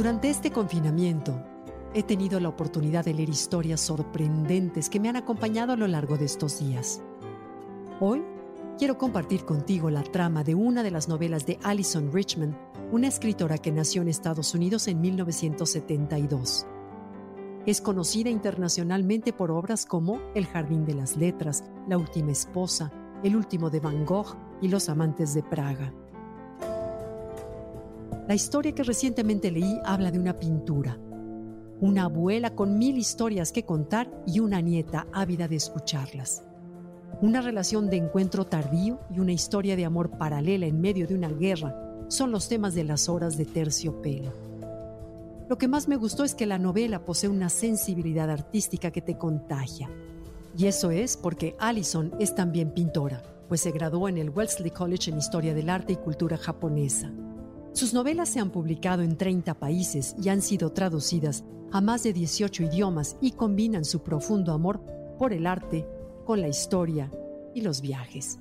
Durante este confinamiento, he tenido la oportunidad de leer historias sorprendentes que me han acompañado a lo largo de estos días. Hoy quiero compartir contigo la trama de una de las novelas de Alison Richmond, una escritora que nació en Estados Unidos en 1972. Es conocida internacionalmente por obras como El Jardín de las Letras, La Última Esposa, El Último de Van Gogh y Los Amantes de Praga. La historia que recientemente leí habla de una pintura, una abuela con mil historias que contar y una nieta ávida de escucharlas. Una relación de encuentro tardío y una historia de amor paralela en medio de una guerra son los temas de las horas de terciopelo. Lo que más me gustó es que la novela posee una sensibilidad artística que te contagia. Y eso es porque Allison es también pintora, pues se graduó en el Wellesley College en Historia del Arte y Cultura Japonesa. Sus novelas se han publicado en 30 países y han sido traducidas a más de 18 idiomas y combinan su profundo amor por el arte con la historia y los viajes.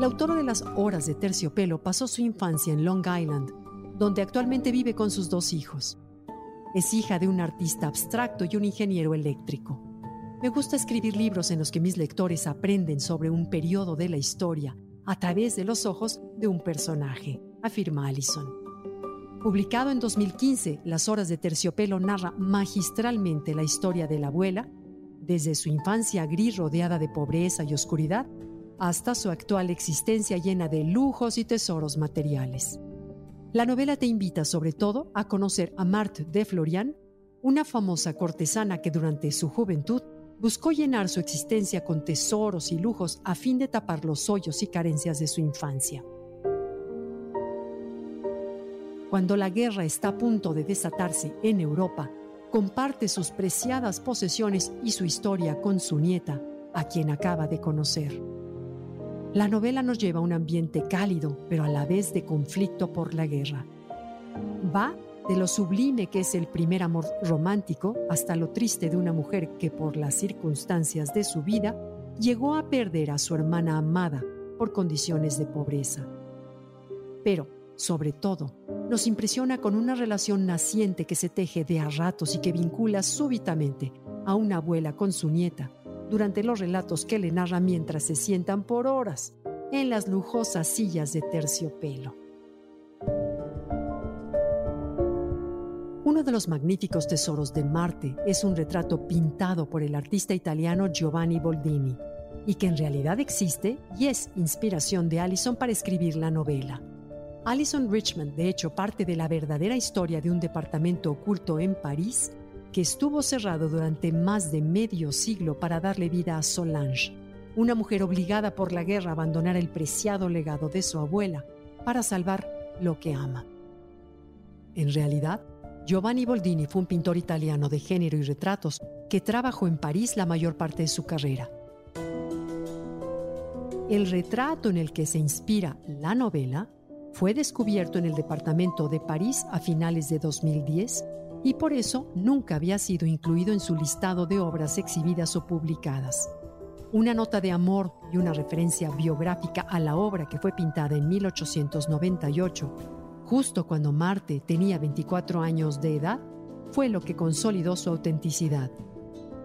La autora de las Horas de Terciopelo pasó su infancia en Long Island, donde actualmente vive con sus dos hijos. Es hija de un artista abstracto y un ingeniero eléctrico. Me gusta escribir libros en los que mis lectores aprenden sobre un periodo de la historia a través de los ojos de un personaje, afirma Allison. Publicado en 2015, Las Horas de Terciopelo narra magistralmente la historia de la abuela, desde su infancia gris rodeada de pobreza y oscuridad, hasta su actual existencia llena de lujos y tesoros materiales. La novela te invita sobre todo a conocer a Marthe de Florian, una famosa cortesana que durante su juventud buscó llenar su existencia con tesoros y lujos a fin de tapar los hoyos y carencias de su infancia. Cuando la guerra está a punto de desatarse en Europa, comparte sus preciadas posesiones y su historia con su nieta, a quien acaba de conocer. La novela nos lleva a un ambiente cálido, pero a la vez de conflicto por la guerra. Va de lo sublime que es el primer amor romántico hasta lo triste de una mujer que por las circunstancias de su vida llegó a perder a su hermana amada por condiciones de pobreza. Pero, sobre todo, nos impresiona con una relación naciente que se teje de a ratos y que vincula súbitamente a una abuela con su nieta durante los relatos que le narra mientras se sientan por horas en las lujosas sillas de terciopelo. Uno de los magníficos tesoros de Marte es un retrato pintado por el artista italiano Giovanni Boldini, y que en realidad existe y es inspiración de Allison para escribir la novela. Allison Richmond, de hecho, parte de la verdadera historia de un departamento oculto en París que estuvo cerrado durante más de medio siglo para darle vida a Solange, una mujer obligada por la guerra a abandonar el preciado legado de su abuela para salvar lo que ama. En realidad, Giovanni Boldini fue un pintor italiano de género y retratos que trabajó en París la mayor parte de su carrera. El retrato en el que se inspira la novela fue descubierto en el departamento de París a finales de 2010 y por eso nunca había sido incluido en su listado de obras exhibidas o publicadas. Una nota de amor y una referencia biográfica a la obra que fue pintada en 1898 justo cuando Marte tenía 24 años de edad, fue lo que consolidó su autenticidad.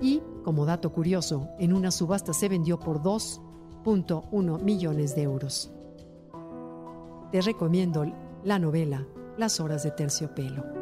Y, como dato curioso, en una subasta se vendió por 2.1 millones de euros. Te recomiendo la novela Las horas de terciopelo.